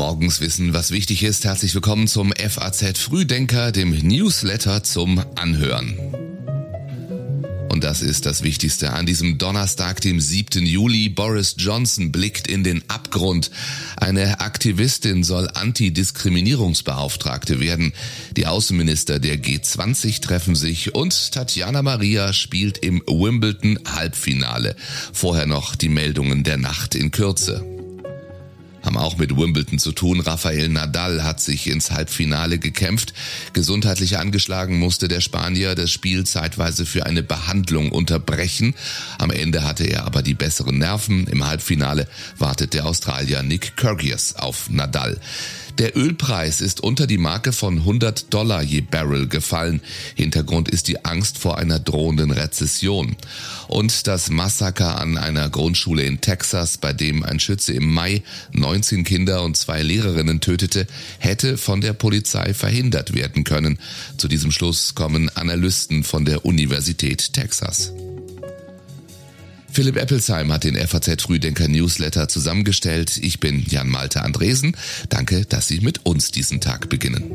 Morgens wissen, was wichtig ist. Herzlich willkommen zum FAZ Frühdenker, dem Newsletter zum Anhören. Und das ist das Wichtigste. An diesem Donnerstag, dem 7. Juli, Boris Johnson blickt in den Abgrund. Eine Aktivistin soll Antidiskriminierungsbeauftragte werden. Die Außenminister der G20 treffen sich und Tatjana Maria spielt im Wimbledon Halbfinale. Vorher noch die Meldungen der Nacht in Kürze haben auch mit Wimbledon zu tun. Rafael Nadal hat sich ins Halbfinale gekämpft. Gesundheitlich angeschlagen musste der Spanier das Spiel zeitweise für eine Behandlung unterbrechen. Am Ende hatte er aber die besseren Nerven. Im Halbfinale wartet der Australier Nick Kyrgios auf Nadal. Der Ölpreis ist unter die Marke von 100 Dollar je Barrel gefallen. Hintergrund ist die Angst vor einer drohenden Rezession. Und das Massaker an einer Grundschule in Texas, bei dem ein Schütze im Mai 19 Kinder und zwei Lehrerinnen tötete, hätte von der Polizei verhindert werden können. Zu diesem Schluss kommen Analysten von der Universität Texas. Philipp Eppelsheim hat den FAZ Frühdenker Newsletter zusammengestellt. Ich bin Jan Malte Andresen. Danke, dass Sie mit uns diesen Tag beginnen.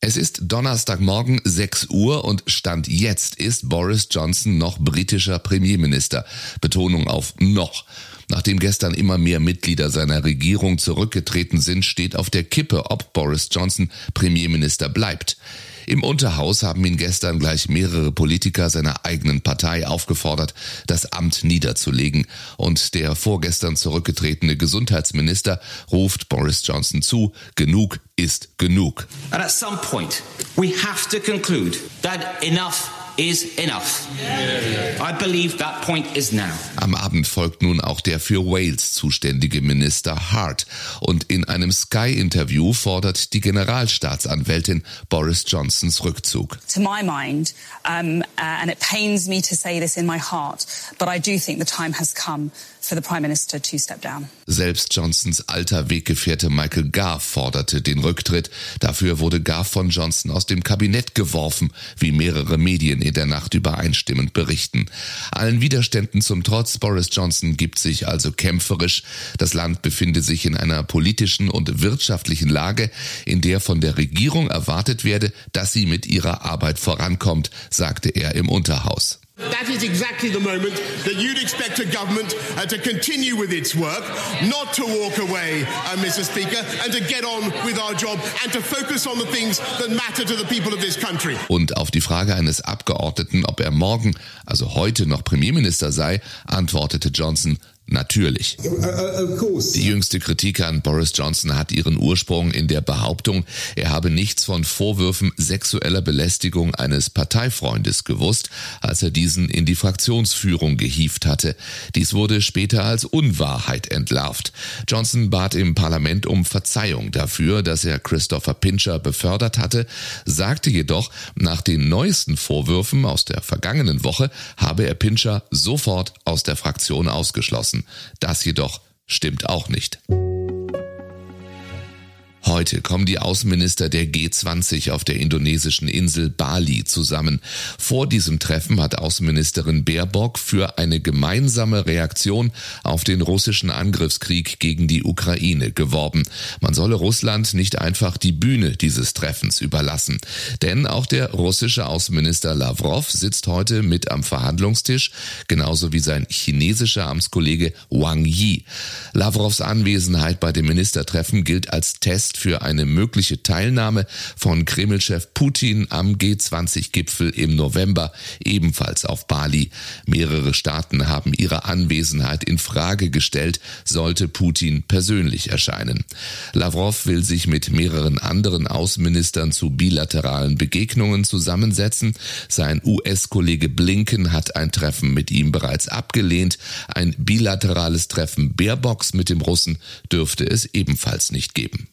Es ist Donnerstagmorgen 6 Uhr und Stand jetzt ist Boris Johnson noch britischer Premierminister. Betonung auf noch. Nachdem gestern immer mehr Mitglieder seiner Regierung zurückgetreten sind, steht auf der Kippe, ob Boris Johnson Premierminister bleibt. Im Unterhaus haben ihn gestern gleich mehrere Politiker seiner eigenen Partei aufgefordert, das Amt niederzulegen. Und der vorgestern zurückgetretene Gesundheitsminister ruft Boris Johnson zu, genug ist genug. And at some point we have to conclude that enough is enough. I believe that point is now. Am Abend folgt nun auch der für Wales zuständige Minister Hart und in einem Sky-Interview fordert die Generalstaatsanwältin Boris Johnsons Rückzug. To my mind, um, uh, and it pains me to say this in my heart, but I do think the time has come for the Prime Minister to step down. Selbst Johnsons alter Weggefährte Michael Garf forderte den Rücktritt. Dafür wurde Garf von Johnson aus dem Kabinett geworfen, wie mehrere Medien in der Nacht übereinstimmend berichten. Allen Widerständen zum Trotz, Boris Johnson gibt sich also kämpferisch. Das Land befinde sich in einer politischen und wirtschaftlichen Lage, in der von der Regierung erwartet werde, dass sie mit ihrer Arbeit vorankommt, sagte er im Unterhaus. That is exactly the moment that you'd expect a government uh, to continue with its work, not to walk away, uh, Mr. Speaker, and to get on with our job and to focus on the things that matter to the people of this country. Und auf die Frage eines Abgeordneten, ob er morgen, also heute noch Premierminister sei, antwortete Johnson, Natürlich. Die jüngste Kritik an Boris Johnson hat ihren Ursprung in der Behauptung, er habe nichts von Vorwürfen sexueller Belästigung eines Parteifreundes gewusst, als er diesen in die Fraktionsführung gehieft hatte. Dies wurde später als Unwahrheit entlarvt. Johnson bat im Parlament um Verzeihung dafür, dass er Christopher Pincher befördert hatte, sagte jedoch, nach den neuesten Vorwürfen aus der vergangenen Woche habe er Pincher sofort aus der Fraktion ausgeschlossen lassen. Das jedoch stimmt auch nicht. Heute kommen die Außenminister der G20 auf der indonesischen Insel Bali zusammen. Vor diesem Treffen hat Außenministerin Baerbock für eine gemeinsame Reaktion auf den russischen Angriffskrieg gegen die Ukraine geworben. Man solle Russland nicht einfach die Bühne dieses Treffens überlassen. Denn auch der russische Außenminister Lavrov sitzt heute mit am Verhandlungstisch, genauso wie sein chinesischer Amtskollege Wang Yi. Lavrovs Anwesenheit bei dem Ministertreffen gilt als Test für eine mögliche Teilnahme von Kremlchef Putin am G20-Gipfel im November, ebenfalls auf Bali. Mehrere Staaten haben ihre Anwesenheit in Frage gestellt, sollte Putin persönlich erscheinen. Lavrov will sich mit mehreren anderen Außenministern zu bilateralen Begegnungen zusammensetzen. Sein US-Kollege Blinken hat ein Treffen mit ihm bereits abgelehnt. Ein bilaterales Treffen Baerbocks mit dem Russen dürfte es ebenfalls nicht geben.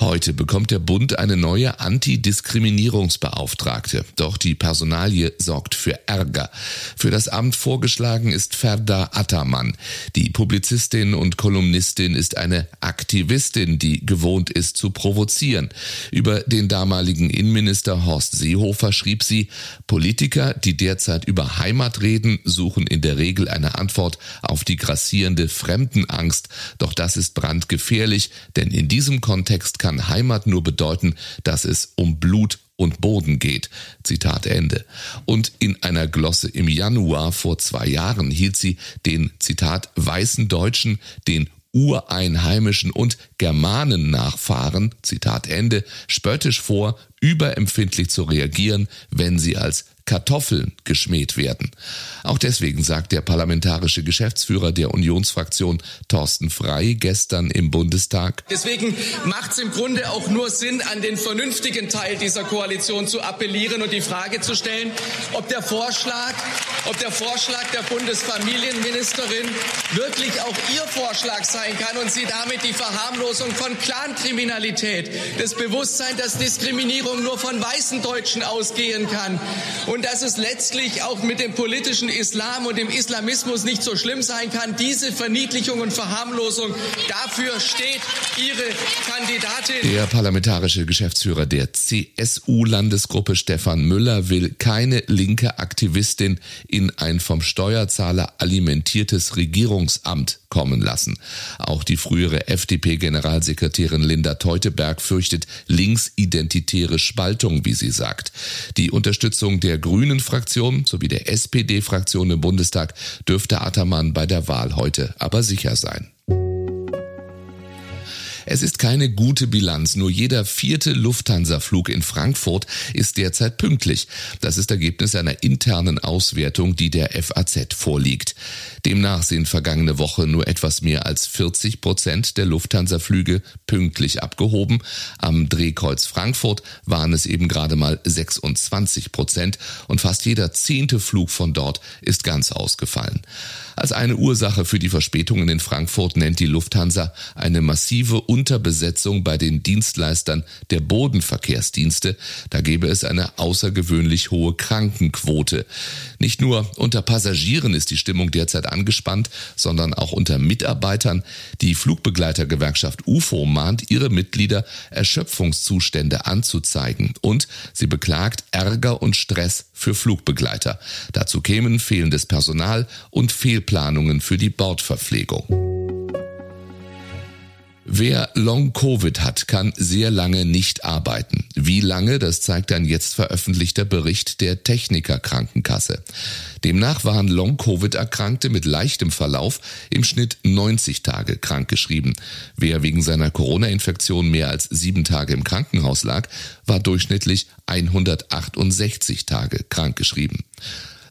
Heute bekommt der Bund eine neue Antidiskriminierungsbeauftragte. Doch die Personalie sorgt für Ärger. Für das Amt vorgeschlagen ist Ferda Attermann. Die Publizistin und Kolumnistin ist eine Aktivistin, die gewohnt ist zu provozieren. Über den damaligen Innenminister Horst Seehofer schrieb sie, Politiker, die derzeit über Heimat reden, suchen in der Regel eine Antwort auf die grassierende Fremdenangst. Doch das ist brandgefährlich, denn in diesem Kontext kann kann Heimat nur bedeuten, dass es um Blut und Boden geht. Zitat Ende. Und in einer Glosse im Januar vor zwei Jahren hielt sie den, Zitat, weißen Deutschen, den Ureinheimischen und Germanen-Nachfahren, Zitat Ende, spöttisch vor, überempfindlich zu reagieren, wenn sie als Kartoffeln geschmäht werden. Auch deswegen sagt der parlamentarische Geschäftsführer der Unionsfraktion Thorsten Frei gestern im Bundestag. Deswegen macht es im Grunde auch nur Sinn, an den vernünftigen Teil dieser Koalition zu appellieren und die Frage zu stellen, ob der Vorschlag, ob der Vorschlag der Bundesfamilienministerin wirklich auch ihr Vorschlag sein kann und sie damit die Verharmlosung von Clankriminalität, das Bewusstsein, dass Diskriminierung nur von weißen Deutschen ausgehen kann und und dass es letztlich auch mit dem politischen Islam und dem Islamismus nicht so schlimm sein kann. Diese Verniedlichung und Verharmlosung, dafür steht Ihre Kandidatin. Der parlamentarische Geschäftsführer der CSU-Landesgruppe Stefan Müller will keine linke Aktivistin in ein vom Steuerzahler alimentiertes Regierungsamt kommen lassen. Auch die frühere FDP-Generalsekretärin Linda Teuteberg fürchtet linksidentitäre Spaltung, wie sie sagt. Die Unterstützung der Grünen-Fraktion sowie der SPD-Fraktion im Bundestag dürfte Attermann bei der Wahl heute aber sicher sein. Es ist keine gute Bilanz. Nur jeder vierte Lufthansa-Flug in Frankfurt ist derzeit pünktlich. Das ist Ergebnis einer internen Auswertung, die der FAZ vorliegt. Demnach sind vergangene Woche nur etwas mehr als 40 Prozent der Lufthansa-Flüge pünktlich abgehoben. Am Drehkreuz Frankfurt waren es eben gerade mal 26 Prozent und fast jeder zehnte Flug von dort ist ganz ausgefallen. Als eine Ursache für die Verspätungen in Frankfurt nennt die Lufthansa eine massive Unterbesetzung bei den Dienstleistern der Bodenverkehrsdienste. Da gäbe es eine außergewöhnlich hohe Krankenquote. Nicht nur unter Passagieren ist die Stimmung derzeit angespannt, sondern auch unter Mitarbeitern. Die Flugbegleitergewerkschaft UFO mahnt ihre Mitglieder, Erschöpfungszustände anzuzeigen und sie beklagt Ärger und Stress für Flugbegleiter. Dazu kämen fehlendes Personal und Fehlplanungen für die Bordverpflegung. Wer Long-Covid hat, kann sehr lange nicht arbeiten. Wie lange, das zeigt ein jetzt veröffentlichter Bericht der Techniker Krankenkasse. Demnach waren Long-Covid-Erkrankte mit leichtem Verlauf im Schnitt 90 Tage krankgeschrieben. Wer wegen seiner Corona-Infektion mehr als sieben Tage im Krankenhaus lag, war durchschnittlich 168 Tage krankgeschrieben.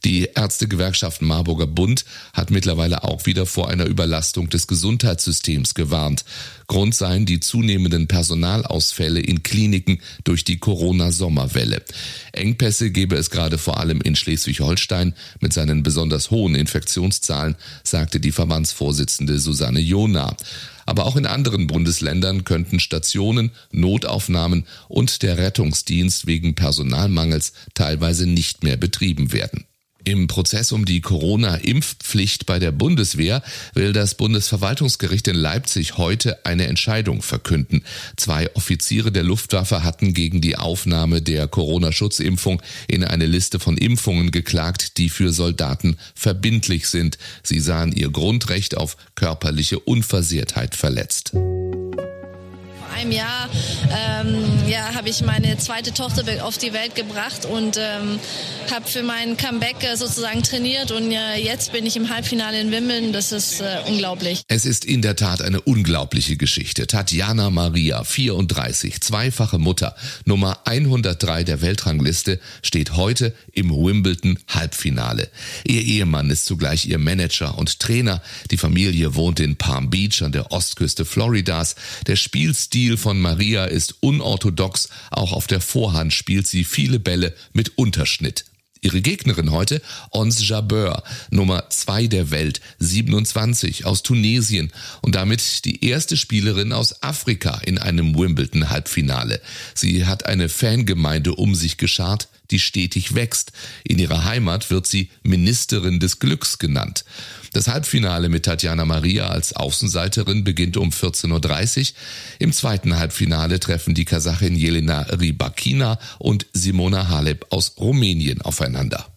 Die Ärztegewerkschaft Marburger Bund hat mittlerweile auch wieder vor einer Überlastung des Gesundheitssystems gewarnt. Grund seien die zunehmenden Personalausfälle in Kliniken durch die Corona-Sommerwelle. Engpässe gebe es gerade vor allem in Schleswig-Holstein mit seinen besonders hohen Infektionszahlen, sagte die Verbandsvorsitzende Susanne Jona. Aber auch in anderen Bundesländern könnten Stationen, Notaufnahmen und der Rettungsdienst wegen Personalmangels teilweise nicht mehr betrieben werden. Im Prozess um die Corona-Impfpflicht bei der Bundeswehr will das Bundesverwaltungsgericht in Leipzig heute eine Entscheidung verkünden. Zwei Offiziere der Luftwaffe hatten gegen die Aufnahme der Corona-Schutzimpfung in eine Liste von Impfungen geklagt, die für Soldaten verbindlich sind. Sie sahen ihr Grundrecht auf körperliche Unversehrtheit verletzt einem Jahr ähm, ja, habe ich meine zweite Tochter auf die Welt gebracht und ähm, habe für meinen Comeback äh, sozusagen trainiert und äh, jetzt bin ich im Halbfinale in Wimbledon. Das ist äh, unglaublich. Es ist in der Tat eine unglaubliche Geschichte. Tatjana Maria, 34, zweifache Mutter, Nummer 103 der Weltrangliste, steht heute im Wimbledon Halbfinale. Ihr Ehemann ist zugleich ihr Manager und Trainer. Die Familie wohnt in Palm Beach an der Ostküste Floridas. Der Spielstil Spiel von Maria ist unorthodox, auch auf der Vorhand spielt sie viele Bälle mit Unterschnitt. Ihre Gegnerin heute, Ons Jabeur, Nummer 2 der Welt, 27 aus Tunesien und damit die erste Spielerin aus Afrika in einem Wimbledon-Halbfinale. Sie hat eine Fangemeinde um sich geschart, die stetig wächst. In ihrer Heimat wird sie Ministerin des Glücks genannt. Das Halbfinale mit Tatjana Maria als Außenseiterin beginnt um 14.30 Uhr. Im zweiten Halbfinale treffen die Kasachin Jelena Rybakina und Simona Halep aus Rumänien aufeinander.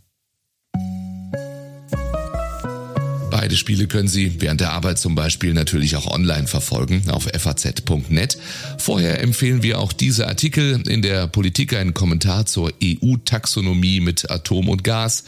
Beide Spiele können Sie während der Arbeit zum Beispiel natürlich auch online verfolgen auf faz.net. Vorher empfehlen wir auch diese Artikel in der Politik einen Kommentar zur EU-Taxonomie mit Atom und Gas.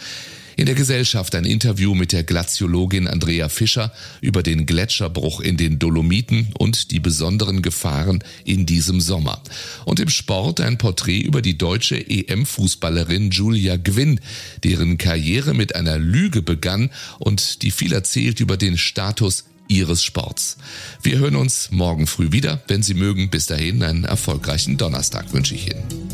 In der Gesellschaft ein Interview mit der Glaziologin Andrea Fischer über den Gletscherbruch in den Dolomiten und die besonderen Gefahren in diesem Sommer. Und im Sport ein Porträt über die deutsche EM-Fußballerin Julia Gwynn, deren Karriere mit einer Lüge begann und die viel erzählt über den Status Ihres Sports. Wir hören uns morgen früh wieder. Wenn Sie mögen, bis dahin einen erfolgreichen Donnerstag wünsche ich Ihnen.